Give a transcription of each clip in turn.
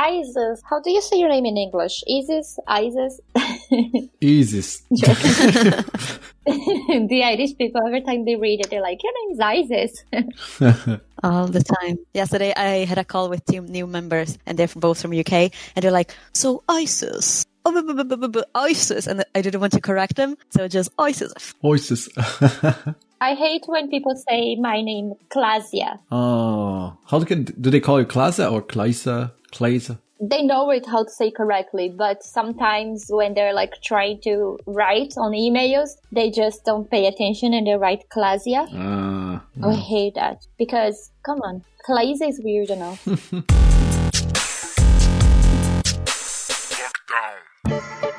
Isis. How do you say your name in English? Isis? Isis? Isis. the Irish people, every time they read it, they're like, your name's Isis. all the time. Yesterday, I had a call with two new members, and they're both from UK, and they're like, "So ISIS." Oh, ISIS, and I didn't want to correct them, so just ISIS. Voices. I hate when people say my name, Klasia. oh, how do, can, do they call you Klasa or Klaisa? Klaisa? They know it how to say correctly, but sometimes when they're like trying to write on emails, they just don't pay attention and they write Klasia. Ah, I hate that because come on, Klasia is weird enough.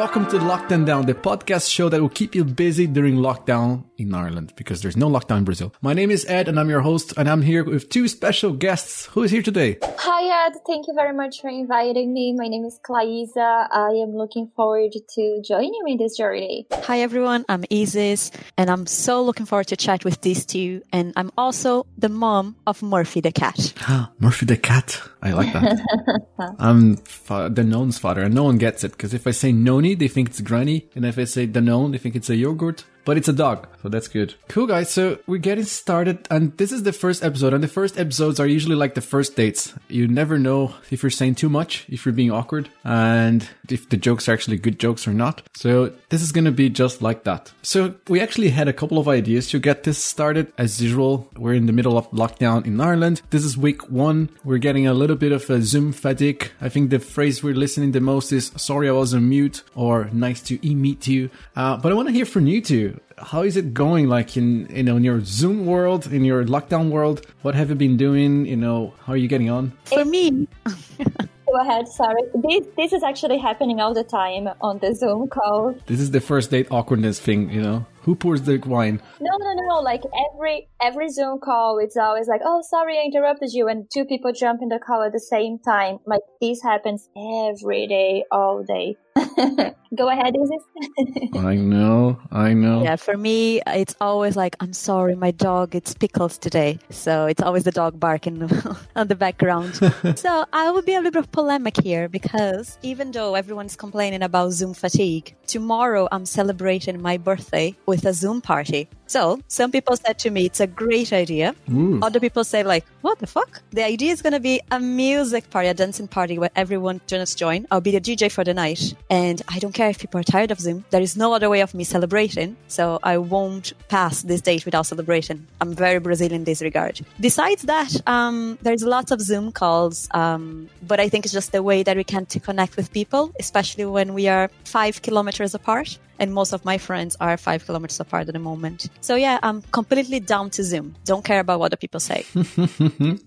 Welcome to Locked and Down, the podcast show that will keep you busy during lockdown in Ireland because there's no lockdown in Brazil. My name is Ed and I'm your host and I'm here with two special guests. Who is here today? Hi Ed, thank you very much for inviting me. My name is Claiza. I am looking forward to joining you in this journey. Hi everyone, I'm Isis, and I'm so looking forward to chat with these two. And I'm also the mom of Murphy the cat. Ah, Murphy the cat. I like that. I'm fa- Danone's father and no one gets it because if I say Noni, they think it's Granny. And if I say Danone, they think it's a yogurt. But it's a dog, so that's good. Cool, guys. So we're getting started, and this is the first episode. And the first episodes are usually like the first dates. You never know if you're saying too much, if you're being awkward, and if the jokes are actually good jokes or not. So this is gonna be just like that. So we actually had a couple of ideas to get this started. As usual, we're in the middle of lockdown in Ireland. This is week one. We're getting a little bit of a Zoom fatigue. I think the phrase we're listening the most is "Sorry, I was on mute" or "Nice to e-meet you." Uh, but I want to hear from you two how is it going like in you know in your zoom world in your lockdown world? What have you been doing? You know how are you getting on? For me, Go ahead, sorry. This this is actually happening all the time on the Zoom call. this is the first date awkwardness thing you know who pours the wine No, no, no. Like every every Zoom call, it's always like, "Oh, sorry, I interrupted you," and two people jump in the call at the same time. Like this happens every day, all day. Go ahead, Isis. i know i know yeah, for me, it's always like, I'm sorry, my dog, it's pickles today. So it's always the dog barking on the background. so I will be a little bit polemic here because even though everyone's complaining about Zoom fatigue, tomorrow I'm celebrating my birthday with a Zoom party. So some people said to me, it's a great idea. Ooh. Other people say like, what the fuck? The idea is going to be a music party, a dancing party where everyone just join. I'll be the DJ for the night. And I don't care if people are tired of Zoom. There is no other way of me celebrating. So I won't pass this date without celebration. I'm very Brazilian in this regard. Besides that, um, there's lots of Zoom calls. Um, but I think it's just the way that we can to connect with people, especially when we are five kilometers apart and most of my friends are five kilometers apart at the moment. So yeah, I'm completely down to Zoom. Don't care about what other people say.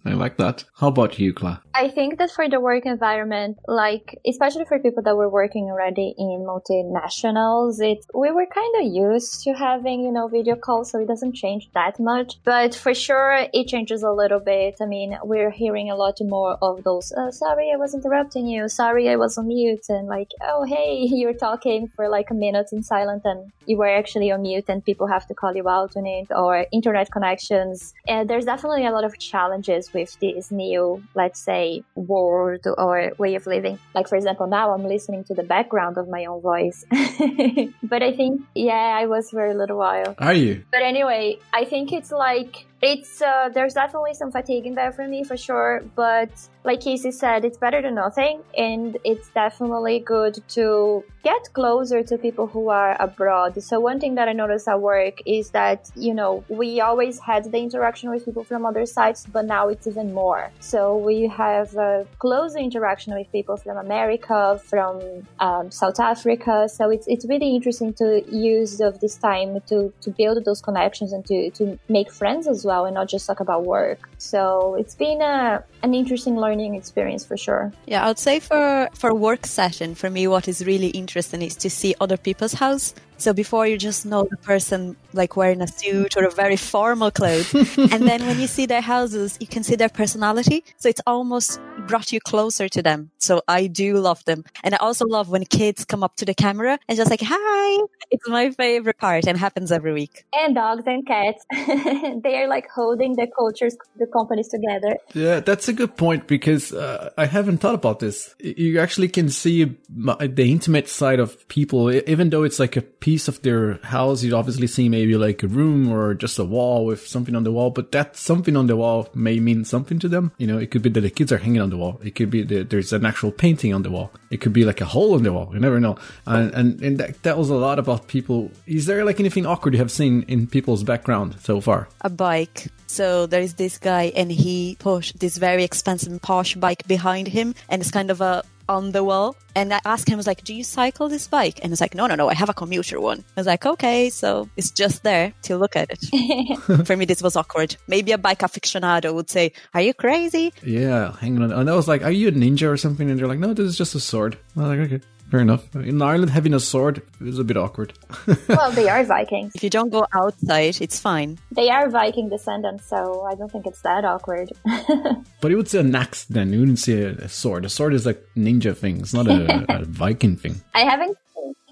i like that how about you Cla? I think that for the work environment, like especially for people that were working already in multinationals, it we were kind of used to having you know video calls, so it doesn't change that much. But for sure, it changes a little bit. I mean, we're hearing a lot more of those. Oh, sorry, I was interrupting you. Sorry, I was on mute, and like, oh hey, you're talking for like a minute in silent, and you were actually on mute, and people have to call you out on it, or internet connections. And there's definitely a lot of challenges with this new, let's say, world or way of living. Like, for example, now I'm listening to the background of my own voice. but I think, yeah, I was for a little while. are you But anyway, I think it's like it's uh, there's definitely some fatigue in there for me for sure. But like Casey said, it's better than nothing, and it's definitely good to get closer to people who are abroad. So one thing that I noticed at work is that you know we always had the interaction with people from other sites, but now it's even more. So we have a closer interaction with people from America, from um, South Africa. So it's it's really interesting to use of this time to to build those connections and to to make friends as well, and not just talk about work. So it's been a an interesting learning experience for sure. Yeah, I would say for for work session, for me, what is really interesting is to see other people's house. So before you just know the person like wearing a suit or a very formal clothes. and then when you see their houses, you can see their personality. So it's almost brought you closer to them. So I do love them. And I also love when kids come up to the camera and just like, hi. It's my favorite part and happens every week. And dogs and cats. they are like holding the cultures, the companies together. Yeah, that's a good point because uh, I haven't thought about this. You actually can see the intimate side of people, even though it's like a piece of their house. you'd obviously see maybe like a room or just a wall with something on the wall, but that something on the wall may mean something to them. You know, it could be that the kids are hanging on the wall. It could be that there's an actual painting on the wall. It could be like a hole in the wall. You never know. And, and, and that tells a lot about people. Is there like anything awkward you have seen in people's background so far? A bike. So there is this guy and he pushed this very expensive posh bike behind him and it's kind of a on the wall. And I asked him, I was like, do you cycle this bike? And he's like, no, no, no, I have a commuter one. I was like, okay, so it's just there to look at it. For me, this was awkward. Maybe a bike aficionado would say, are you crazy? Yeah, hang on. And I was like, are you a ninja or something? And they're like, no, this is just a sword. I was like, okay. Fair enough. In Ireland, having a sword is a bit awkward. well, they are Vikings. If you don't go outside, it's fine. They are Viking descendants, so I don't think it's that awkward. but you would say an axe then. You wouldn't say a, a sword. A sword is like ninja thing. It's not a, a Viking thing. I haven't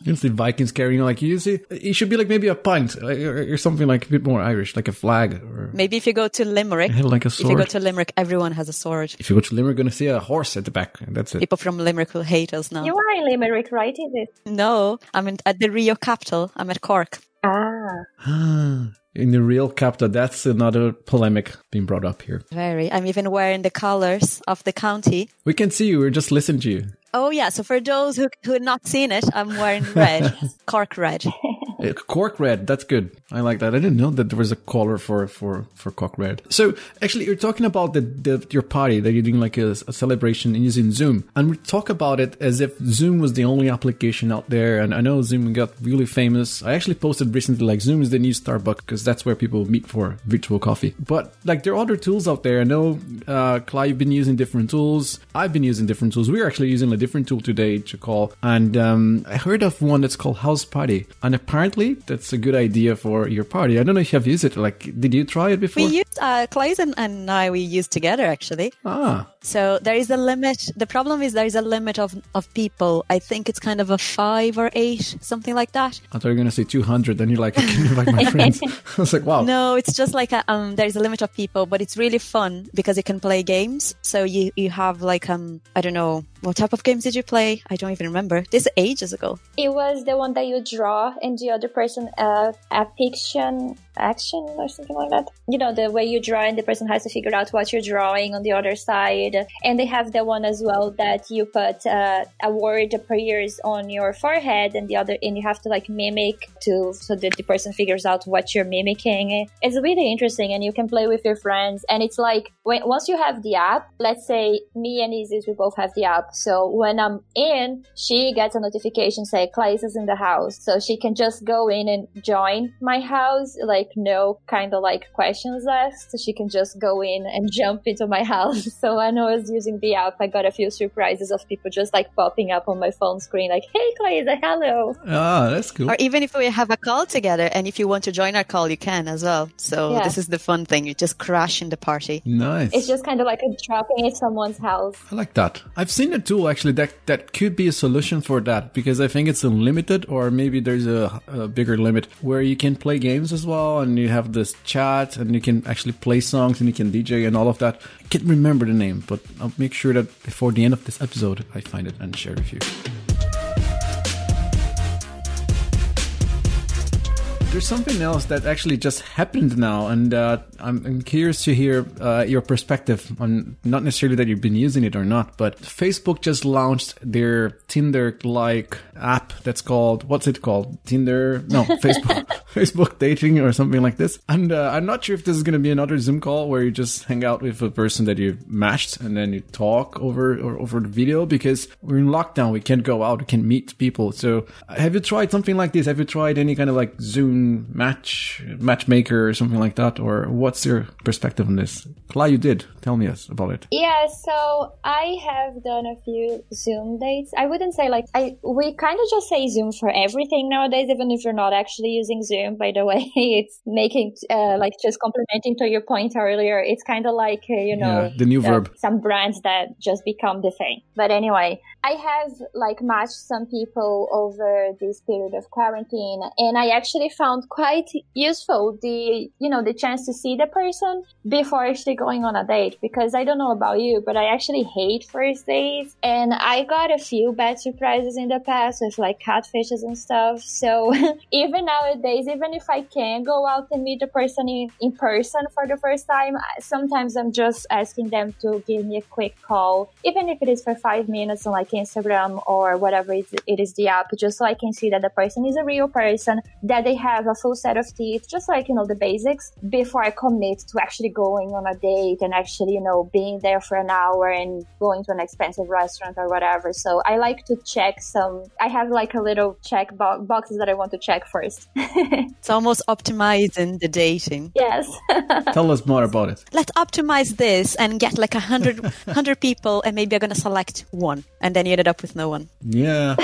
you see Vikings carrying like you see it should be like maybe a pint or, or, something like a bit more Irish, like a flag. Or maybe if you go to Limerick, like a sword. If you go to Limerick, everyone has a sword. If you go to Limerick, you're gonna see a horse at the back. That's it. People from Limerick will hate us now. You are in Limerick, right? Is it? No, I'm in, at the Rio capital. I'm at Cork. Ah. in the real capital. That's another polemic being brought up here. Very. I'm even wearing the colors of the county. We can see you. We're just listening to you. Oh yeah. So for those who who had not seen it, I'm wearing red, Cork red. Cork red. That's good. I like that. I didn't know that there was a color for for for Cork red. So actually, you're talking about the, the your party that you're doing like a, a, celebration using Zoom, and we talk about it as if Zoom was the only application out there. And I know Zoom got really famous. I actually posted recently like Zoom is the new Starbucks because that's where people meet for virtual coffee. But like there are other tools out there. I know, uh, Clyde, you've been using different tools. I've been using different tools. We're actually using a different tool today to call, and um, I heard of one that's called House Party, and apparently that's a good idea for your party. I don't know if you have used it. Like, did you try it before? We used, uh, and, and I, we used together actually. Ah. So there is a limit. The problem is there is a limit of, of people. I think it's kind of a five or eight, something like that. I thought you were going to say 200. Then you're like, can you invite my friends? I was like, wow. No, it's just like a, um, there's a limit of people, but it's really fun because you can play games. So you, you have like, um, I don't know, what type of games did you play? I don't even remember. This ages ago. It was the one that you draw and the other person uh, a fiction action or something like that. You know, the way you draw and the person has to figure out what you're drawing on the other side. And they have the one as well that you put uh, a word appears on your forehead and the other, and you have to like mimic to so that the person figures out what you're mimicking. It's really interesting and you can play with your friends. And it's like when, once you have the app, let's say me and Isis, we both have the app. So when I'm in, she gets a notification say Claes is in the house. So she can just go in and join my house, like no kind of like questions asked. She can just go in and jump into my house. So when I was using the app, I got a few surprises of people just like popping up on my phone screen, like, "Hey, Claes, hello." Ah, that's cool. Or even if we have a call together, and if you want to join our call, you can as well. So yeah. this is the fun thing. You just crash in the party. Nice. It's just kind of like a dropping at someone's house. I like that. I've seen a tool actually that that could be a solution for that because I think it's unlimited, or maybe there's a, a bigger limit where you can play games as well and you have this chat and you can actually play songs and you can DJ and all of that. Can't remember the name, but I'll make sure that before the end of this episode I find it and share it with you. There's something else that actually just happened now, and uh, I'm, I'm, curious to hear uh, your perspective on not necessarily that you've been using it or not, but Facebook just launched their Tinder-like app that's called what's it called? Tinder? No, Facebook. Facebook dating or something like this. And uh, I'm not sure if this is going to be another Zoom call where you just hang out with a person that you matched and then you talk over or over the video because we're in lockdown. We can't go out. We can't meet people. So have you tried something like this? Have you tried any kind of like Zoom match matchmaker or something like that, or what's your perspective on this? Cla, you did tell me us about it. Yeah, so I have done a few Zoom dates. I wouldn't say like I we kind of just say Zoom for everything nowadays, even if you're not actually using Zoom. By the way, it's making uh, like just complementing to your point earlier. It's kind of like uh, you know Yeah, the new uh, verb. some brands that just become the thing. But anyway, I have like matched some people over this period of quarantine and I actually found quite useful the, you know, the chance to see the person before actually going on a date because I don't know about you, but I actually hate first dates and I got a few bad surprises in the past with like catfishes and stuff. So even nowadays, even if I can go out and meet the person in, in person for the first time, sometimes I'm just asking them to give me a quick call, even if it is for five minutes on like Instagram or whatever it, it is the app, just so I can see that the person is a real person, that they have a full set of teeth, just like, you know, the basics before I commit to actually going on a date and actually, you know, being there for an hour and going to an expensive restaurant or whatever. So I like to check some, I have like a little check bo- boxes that I want to check first. It's almost optimizing the dating. yes. Tell us more about it. Let's optimize this and get like a hundred hundred people, and maybe I'm gonna select one, and then you ended up with no one. Yeah.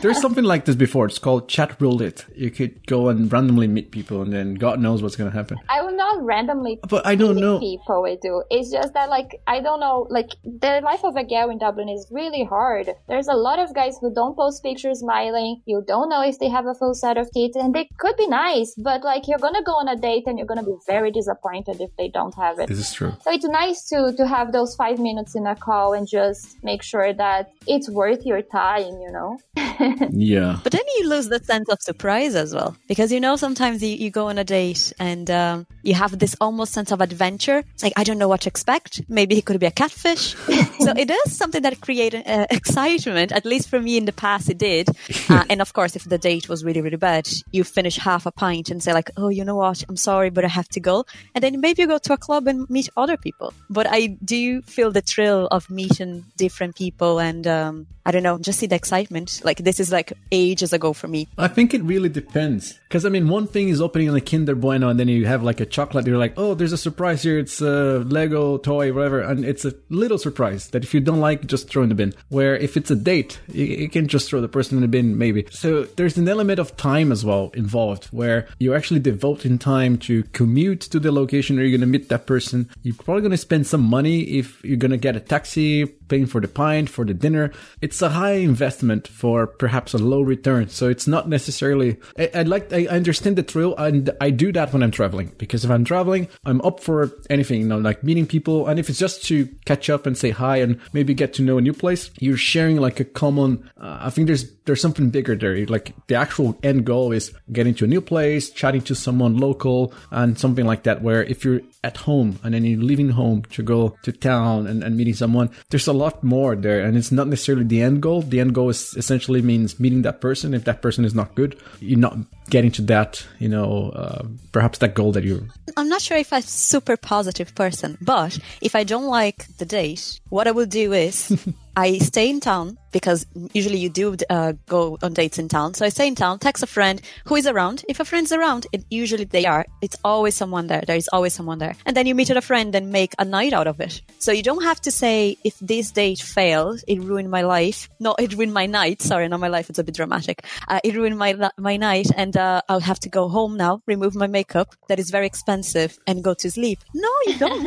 There's something like this before. It's called Chatroulette. You could go and randomly meet people and then God knows what's going to happen. I will not randomly But I don't meet know. people we do. It's just that like I don't know, like the life of a girl in Dublin is really hard. There's a lot of guys who don't post pictures smiling. You don't know if they have a full set of teeth and they could be nice, but like you're gonna go on a date and you're gonna be very disappointed if they don't have it. This is true. So it's nice to to have those five minutes in a call and just make sure that it's worth your time, you know? Yeah. But then you lose the sense of surprise as well. Because you know, sometimes you, you go on a date and um, you have this almost sense of adventure. It's like, I don't know what to expect. Maybe he could be a catfish. so it is something that created uh, excitement. At least for me in the past, it did. Uh, and of course, if the date was really, really bad, you finish half a pint and say like, oh, you know what? I'm sorry, but I have to go. And then maybe you go to a club and meet other people. But I do feel the thrill of meeting different people and um, I don't know, just see the excitement. Like this is like ages ago for me. I think it really depends. Because, I mean, one thing is opening a Kinder Bueno and then you have like a chocolate. You're like, oh, there's a surprise here. It's a Lego toy, whatever. And it's a little surprise that if you don't like, just throw in the bin. Where if it's a date, you, you can just throw the person in the bin, maybe. So there's an element of time as well involved where you're actually devoting time to commute to the location where you're to meet that person. You're probably to spend some money if you're to get a taxi, paying for the pint, for the dinner. It's a high investment for perhaps a low return. So it's not necessarily, I, I like, I understand the thrill and I do that when I'm traveling because if I'm traveling, I'm up for anything, you know, like meeting people. And if it's just to catch up and say hi and maybe get to know a new place, you're sharing like a common, uh, I think there's, there's something bigger there. Like the actual end goal is getting to a new place, chatting to someone local and something like that. Where if you're at home and then you're leaving home to go to town and, and meeting someone, there's a lot more there. And it's not necessarily the end goal. The end goal is essentially means meeting that person. If that person is not good, you're not getting to that, you know, uh, perhaps that goal that you I'm not sure if I'm a super positive person, but if I don't like the date, what I will do is I stay in town because usually you do uh, go on dates in town. So I stay in town, text a friend who is around. If a friend's around, it usually they are. It's always someone there. There is always someone there. And then you meet with a friend and make a night out of it. So you don't have to say if this date failed, it ruined my life. No, it ruined my night. Sorry, not my life. It's a bit dramatic. Uh, it ruined my my night, and uh, I'll have to go home now, remove my makeup that is very expensive, and go to sleep. No, you don't.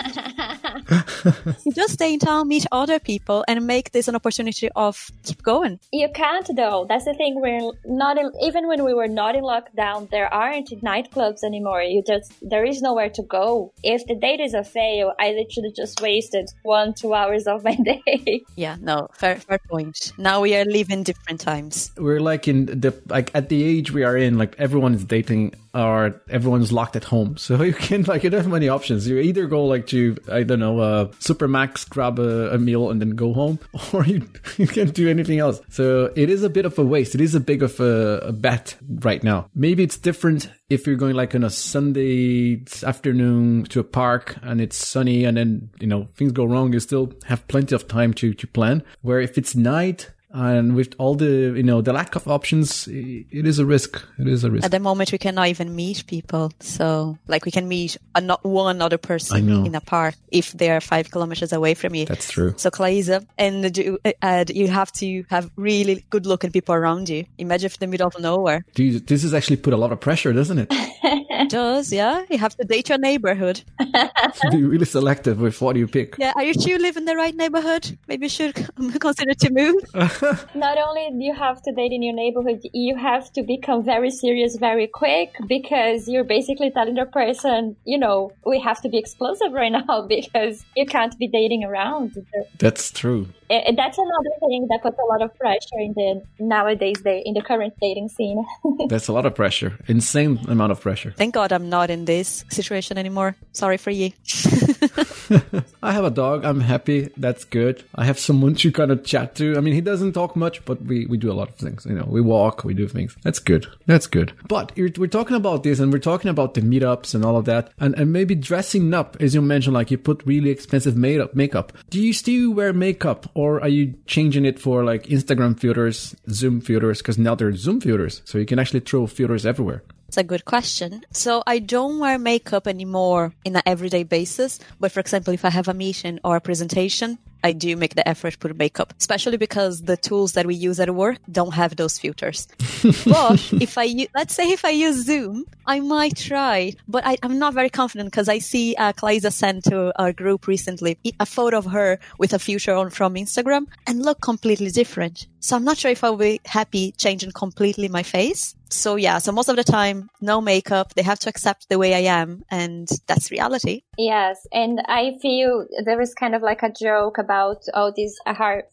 you just stay in town, meet other people, and make this an opportunity of keep going. You can't though. That's the thing. We're not in, even when we were not in lockdown. There aren't nightclubs anymore. You just there is nowhere to go. If the date is a fail, I literally just wasted one two hours of my day. Yeah, no, fair, fair point. Now we are living different times. we're like in the like at the age we are in like everyone is dating or everyone's locked at home. So you can like you don't have many options. You either go like to i don't know uh Supermac's grab a, a meal and then go home or you, you can't do anything else. So it is a bit of a waste. It is a big of a, a bet right now. Maybe it's different if you're going like on a Sunday afternoon to a park and it's sunny and then, you know, things go wrong, you still have plenty of time to, to plan. Where if it's night and with all the you know the lack of options, it is a risk. It is a risk. At the moment, we cannot even meet people. So, like, we can meet a, not one other person in a park if they are five kilometers away from you. That's true. So, Claiza, and you, uh, you have to have really good looking people around you. Imagine if the middle of nowhere. Dude, this has actually put a lot of pressure, doesn't it? it does, yeah. You have to date your neighborhood. Be really selective with what you pick. Yeah, are you sure you live in the right neighborhood? Maybe you should consider to move. Not only do you have to date in your neighborhood, you have to become very serious very quick because you're basically telling the person, you know, we have to be explosive right now because you can't be dating around. That's true. It, that's another thing that puts a lot of pressure in the nowadays the in the current dating scene. that's a lot of pressure, insane amount of pressure. Thank God I'm not in this situation anymore. Sorry for you. I have a dog. I'm happy. That's good. I have someone to kind of chat to. I mean, he doesn't talk much, but we, we do a lot of things. You know, we walk, we do things. That's good. That's good. But we're talking about this and we're talking about the meetups and all of that. And, and maybe dressing up, as you mentioned, like you put really expensive makeup, makeup. Do you still wear makeup or are you changing it for like Instagram filters, Zoom filters? Because now they're Zoom filters, so you can actually throw filters everywhere. It's a good question. So I don't wear makeup anymore in an everyday basis. But for example, if I have a meeting or a presentation, I do make the effort to put makeup, especially because the tools that we use at work don't have those filters. but if I, let's say if I use Zoom, I might try, but I, am not very confident because I see uh, sent to our group recently a photo of her with a filter on from Instagram and look completely different. So I'm not sure if I'll be happy changing completely my face. So yeah, so most of the time, no makeup. They have to accept the way I am, and that's reality. Yes, and I feel there is kind of like a joke about all this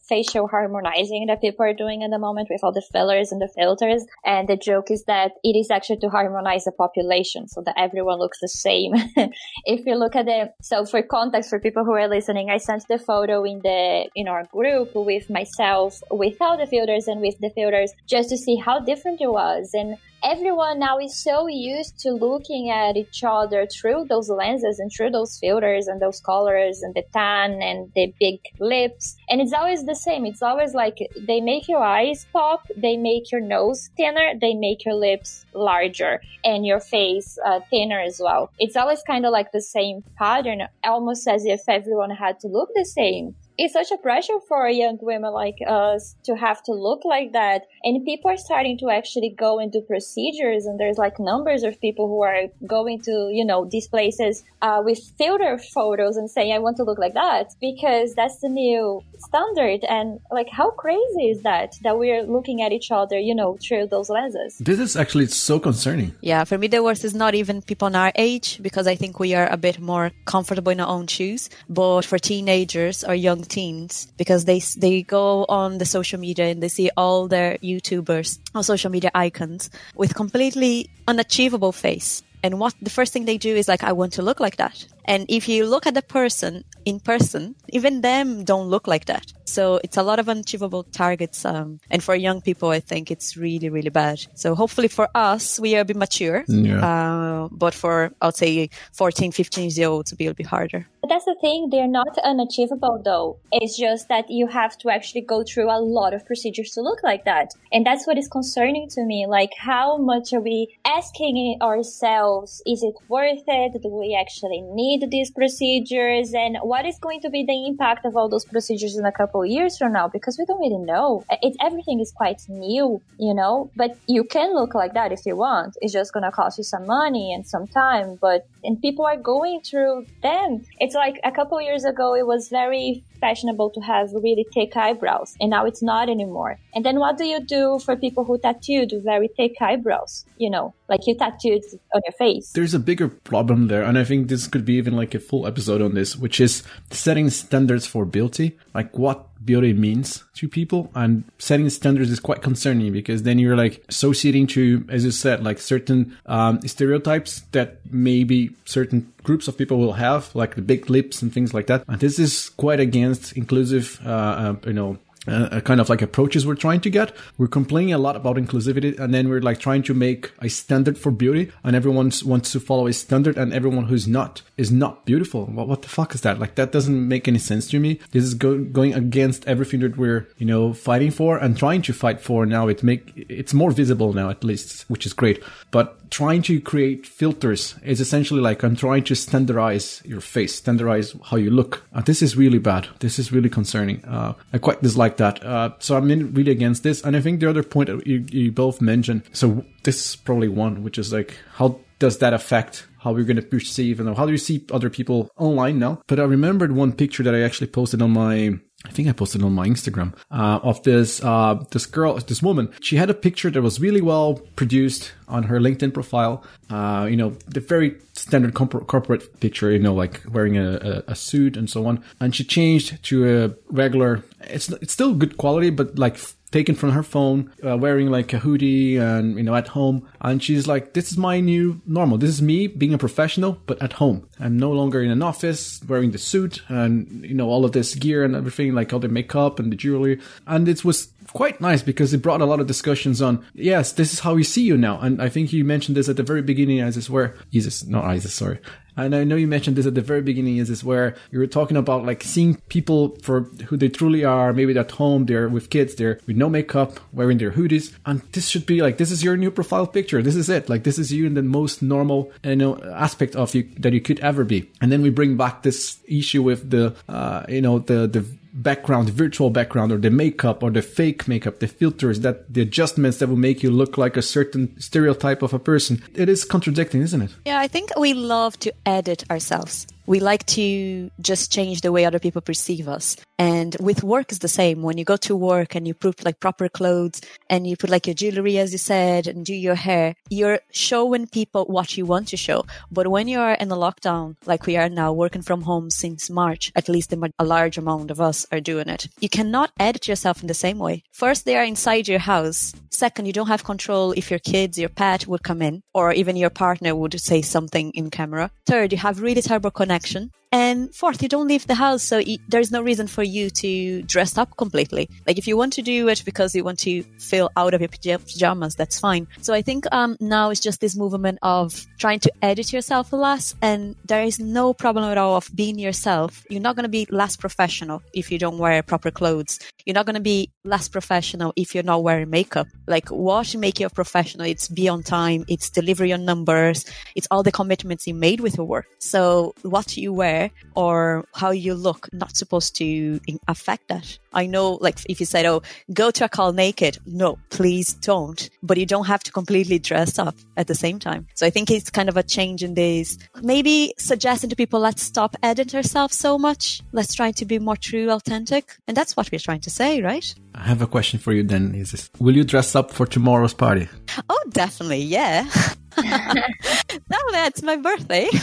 facial harmonizing that people are doing at the moment with all the fillers and the filters. And the joke is that it is actually to harmonize the population so that everyone looks the same. if you look at the, so for context for people who are listening, I sent the photo in the, in our group with myself without the filters and with the filters just to see how different it was. And everyone now is so used to looking at each other through those lenses and through those filters and those colors and the tan and the big lips. And it's always the same. It's always like they make your eyes pop, they make your nose thinner, they make your lips larger and your face uh, thinner as well. It's always kind of like the same pattern, almost as if everyone had to look the same it's such a pressure for young women like us to have to look like that. And people are starting to actually go and do procedures. And there's like numbers of people who are going to, you know, these places uh, with filter photos and saying, I want to look like that because that's the new standard. And like, how crazy is that? That we're looking at each other, you know, through those lenses. This is actually so concerning. Yeah. For me, the worst is not even people in our age because I think we are a bit more comfortable in our own shoes. But for teenagers or young teens because they they go on the social media and they see all their YouTubers or social media icons with completely unachievable face. And what the first thing they do is like, I want to look like that. And if you look at the person in person, even them don't look like that. So it's a lot of unachievable targets. Um, and for young people, I think it's really, really bad. So hopefully for us, we are a bit mature. Yeah. Uh, but for, I'll say 14, 15 years old, to be a bit harder. But that's the thing. They're not unachievable though. It's just that you have to actually go through a lot of procedures to look like that. And that's what is concerning to me. Like how much are we asking ourselves? Is it worth it? Do we actually need these procedures? And what is going to be the impact of all those procedures in a couple years from now? Because we don't really know. Uh, it, everything is quite new, you know, but you can look like that if you want. It's just going to cost you some money and some time, but, and people are going through them. It's like a couple years ago, it was very fashionable to have really thick eyebrows, and now it's not anymore. And then what do you do for people who tattooed very thick eyebrows? You know, like you tattooed on your face. There's a bigger problem there, and I think this could be even like a full episode on this, which is setting standards for beauty, like what beauty means to people and setting standards is quite concerning because then you're like associating to as you said like certain um, stereotypes that maybe certain groups of people will have like the big lips and things like that and this is quite against inclusive uh, uh, you know uh, kind of like approaches we're trying to get. We're complaining a lot about inclusivity, and then we're like trying to make a standard for beauty, and everyone wants to follow a standard, and everyone who's not is not beautiful. What, what the fuck is that? Like that doesn't make any sense to me. This is go- going against everything that we're you know fighting for and trying to fight for now. It make it's more visible now at least, which is great. But trying to create filters is essentially like I'm trying to standardize your face, standardize how you look. Uh, this is really bad. This is really concerning. Uh, I quite dislike that. Uh, so I'm really against this. And I think the other point you, you both mentioned, so this is probably one, which is like, how does that affect how we're going to perceive and how do you see other people online now? But I remembered one picture that I actually posted on my I think I posted on my Instagram uh, of this uh, this girl, this woman. She had a picture that was really well produced on her LinkedIn profile. Uh, you know, the very standard corp- corporate picture. You know, like wearing a, a, a, suit and so on. And she changed to a regular. It's it's still good quality, but like taken from her phone, uh, wearing like a hoodie and, you know, at home. And she's like, this is my new normal. This is me being a professional, but at home. I'm no longer in an office wearing the suit and, you know, all of this gear and everything, like all the makeup and the jewelry. And it was quite nice because it brought a lot of discussions on, yes, this is how we see you now. And I think you mentioned this at the very beginning, Isis, where, Jesus, not Isis, sorry. And I know you mentioned this at the very beginning is this where you were talking about like seeing people for who they truly are. Maybe at home, they're with kids, they're with no makeup, wearing their hoodies. And this should be like, this is your new profile picture. This is it. Like this is you in the most normal, you know, aspect of you that you could ever be. And then we bring back this issue with the, uh, you know, the, the background, virtual background, or the makeup, or the fake makeup, the filters, that the adjustments that will make you look like a certain stereotype of a person. It is contradicting, isn't it? Yeah, I think we love to edit ourselves we like to just change the way other people perceive us. And with work is the same. When you go to work and you put like proper clothes and you put like your jewelry, as you said, and do your hair, you're showing people what you want to show. But when you are in a lockdown, like we are now working from home since March, at least a large amount of us are doing it. You cannot edit yourself in the same way. First, they are inside your house. Second, you don't have control if your kids, your pet would come in or even your partner would say something in camera. Third, you have really terrible connection connection. And fourth, you don't leave the house, so there's no reason for you to dress up completely. Like if you want to do it because you want to feel out of your pajamas, that's fine. So I think um, now it's just this movement of trying to edit yourself less, and there is no problem at all of being yourself. You're not going to be less professional if you don't wear proper clothes. You're not going to be less professional if you're not wearing makeup. Like what make you a professional? It's be on time. It's deliver your numbers. It's all the commitments you made with your work. So what you wear or how you look not supposed to affect that. I know, like, if you said, oh, go to a call naked, no, please don't. But you don't have to completely dress up at the same time. So I think it's kind of a change in this. Maybe suggesting to people, let's stop editing ourselves so much. Let's try to be more true, authentic. And that's what we're trying to say, right? I have a question for you then, Is this, Will you dress up for tomorrow's party? Oh, definitely, yeah. no, that's my birthday.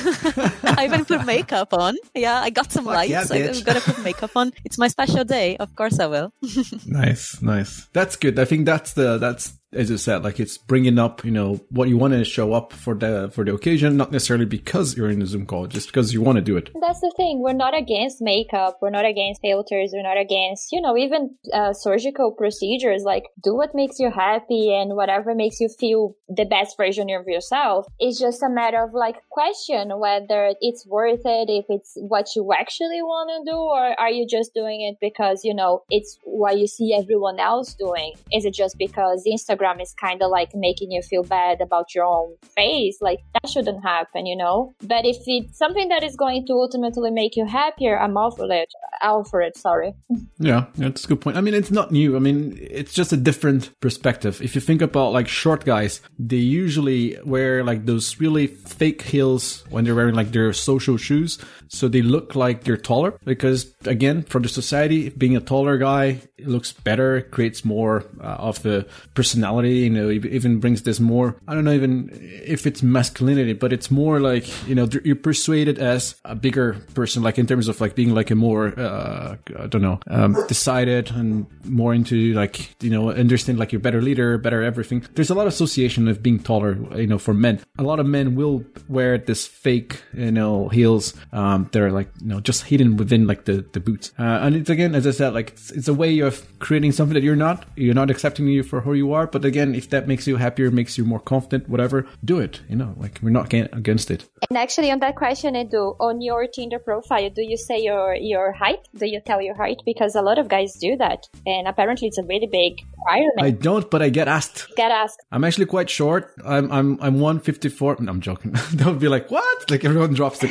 I even put makeup on. Yeah, I got some Fuck lights. Yeah, I'm gonna put makeup on. It's my special day. Of course, I will. nice, nice. That's good. I think that's the that's as you said, like it's bringing up, you know, what you want to show up for the for the occasion, not necessarily because you're in a Zoom call, just because you want to do it. That's the thing. We're not against makeup. We're not against filters. We're not against, you know, even uh, surgical procedures. Like, do what makes you happy and whatever makes you feel the best version of yourself. It's just a matter of like question whether it's worth it, if it's what you actually want to do, or are you just doing it because you know it's what you see everyone else doing? Is it just because Instagram Instagram is kind of like making you feel bad about your own face, like that shouldn't happen, you know? But if it's something that is going to ultimately make you happier, I'm all for it. All for it, sorry. Yeah, that's a good point. I mean, it's not new. I mean, it's just a different perspective. If you think about like short guys, they usually wear like those really fake heels when they're wearing like their social shoes. So they look like they're taller because again, for the society, being a taller guy looks better, creates more uh, of the personality personality, you know, even brings this more, I don't know even if it's masculinity, but it's more like, you know, you're persuaded as a bigger person, like in terms of like being like a more, uh, I don't know, um, decided and more into like, you know, understand like you're better leader, better everything. There's a lot of association of being taller, you know, for men. A lot of men will wear this fake, you know, heels. Um, they're like, you know, just hidden within like the, the boots. Uh, and it's again, as I said, like it's, it's a way of creating something that you're not. You're not accepting you for who you are. But again, if that makes you happier, makes you more confident, whatever, do it. You know, like we're not against it. And actually, on that question, Edu, on your Tinder profile, do you say your your height? Do you tell your height? Because a lot of guys do that, and apparently it's a really big requirement. I don't, but I get asked. Get asked. I'm actually quite short. I'm I'm I'm 154. No, I'm joking. They'll be like, what? Like everyone drops the.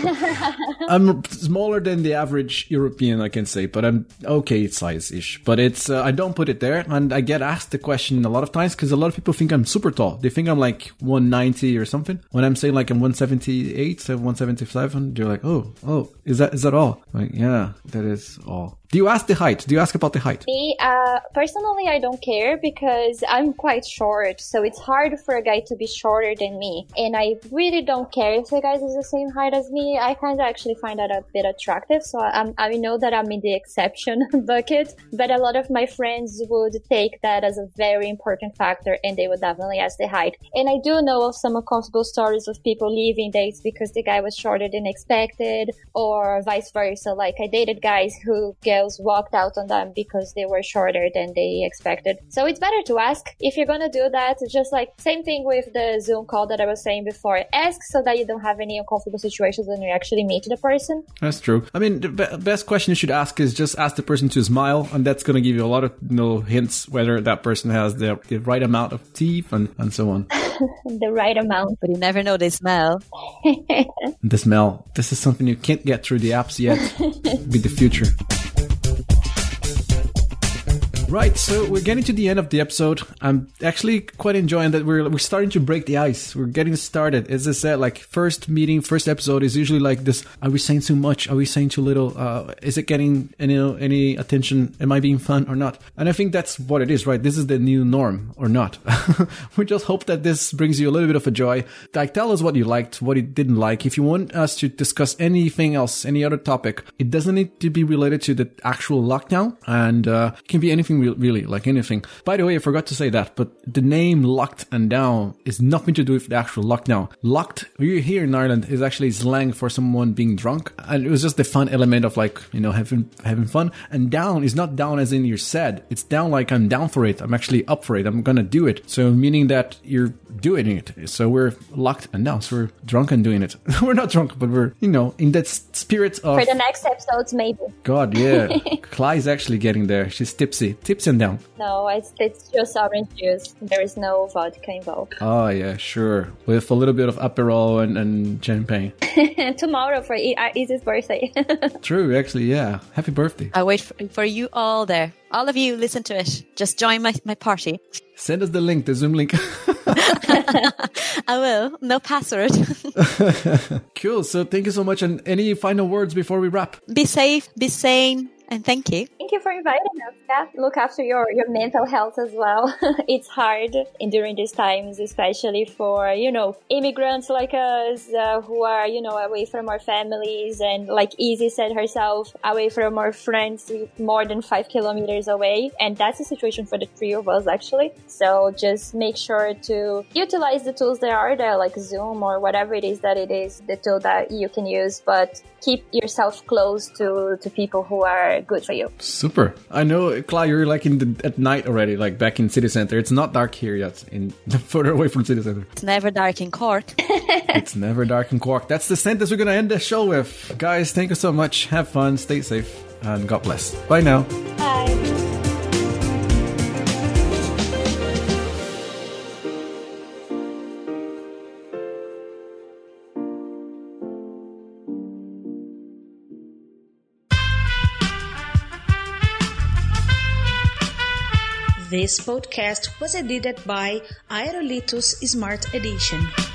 I'm smaller than the average European, I can say, but I'm okay size ish. But it's uh, I don't put it there, and I get asked the question a lot of times because a lot of people think I'm super tall. They think I'm like 190 or something. When I'm saying like I'm 178, 177, they're like, oh, oh, is that is that all? Like, yeah, that is all. Do you ask the height? Do you ask about the height? Me, uh, personally, I don't care because I'm quite short, so it's hard for a guy to be shorter than me. And I really don't care if the guy is the same height as me. I kind of actually find that a bit attractive, so I'm, I know that I'm in the exception bucket, but a lot of my friends would take that as a very important factor and they would definitely ask the height. And I do know of some uncomfortable stories of people leaving dates because the guy was shorter than expected or vice versa. Like I dated guys who girls walked out on them because they were shorter than they expected. So it's better to ask if you're gonna do that. Just like same thing with the Zoom call that I was saying before. Ask so that you don't have any uncomfortable situations when you actually meet the person. That's true. I mean, the be- best question you should ask is just ask the person to smile, and that's gonna give you a lot of you know, hints whether that person has the, the right amount of teeth and, and so on. the right amount. But you never know the smell. the smell. This is something you can't get through the apps yet. Be the future. Right, so we're getting to the end of the episode. I'm actually quite enjoying that we're we're starting to break the ice. We're getting started. As I said, like first meeting, first episode is usually like this. Are we saying too much? Are we saying too little? Uh, is it getting any any attention? Am I being fun or not? And I think that's what it is, right? This is the new norm or not. we just hope that this brings you a little bit of a joy. Like, tell us what you liked, what you didn't like. If you want us to discuss anything else, any other topic, it doesn't need to be related to the actual lockdown, and uh, it can be anything really, like anything. By the way, I forgot to say that, but the name locked and down is nothing to do with the actual lockdown. Locked, here in Ireland, is actually slang for someone being drunk, and it was just the fun element of like, you know, having having fun. And down is not down as in you're sad. It's down like I'm down for it. I'm actually up for it. I'm gonna do it. So meaning that you're doing it. So we're locked and down. So we're drunk and doing it. we're not drunk, but we're, you know, in that spirit of. For the next episodes, maybe. God, yeah. Cly's actually getting there. She's tipsy. Tipsy and down. No, it's, it's just orange juice. There is no vodka involved. Oh, yeah, sure. With a little bit of Aperol and, and champagne. Tomorrow for uh, Izzy's birthday. True, actually, yeah. Happy birthday. I wait for, for you all there. All of you, listen to it. Just join my, my party. Send us the link, the Zoom link. I will. No password. cool. So thank you so much. And any final words before we wrap? Be safe, be sane, and thank you. Thank you for inviting us. Yeah, look after your, your mental health as well. it's hard during these times, especially for, you know, immigrants like us uh, who are, you know, away from our families and like Izzy said herself, away from our friends more than five kilometers away. And that's the situation for the three of us actually. So just make sure to utilize the tools that are there, like Zoom or whatever it is that it is, the tool that you can use, but keep yourself close to, to people who are good for you. Super. I know, Cly, you're like in the, at night already, like back in city center. It's not dark here yet, in further away from city center. It's never dark in Cork. it's never dark in Cork. That's the sentence we're gonna end the show with, guys. Thank you so much. Have fun, stay safe, and God bless. Bye now. Bye. This podcast was edited by Aerolitos Smart Edition.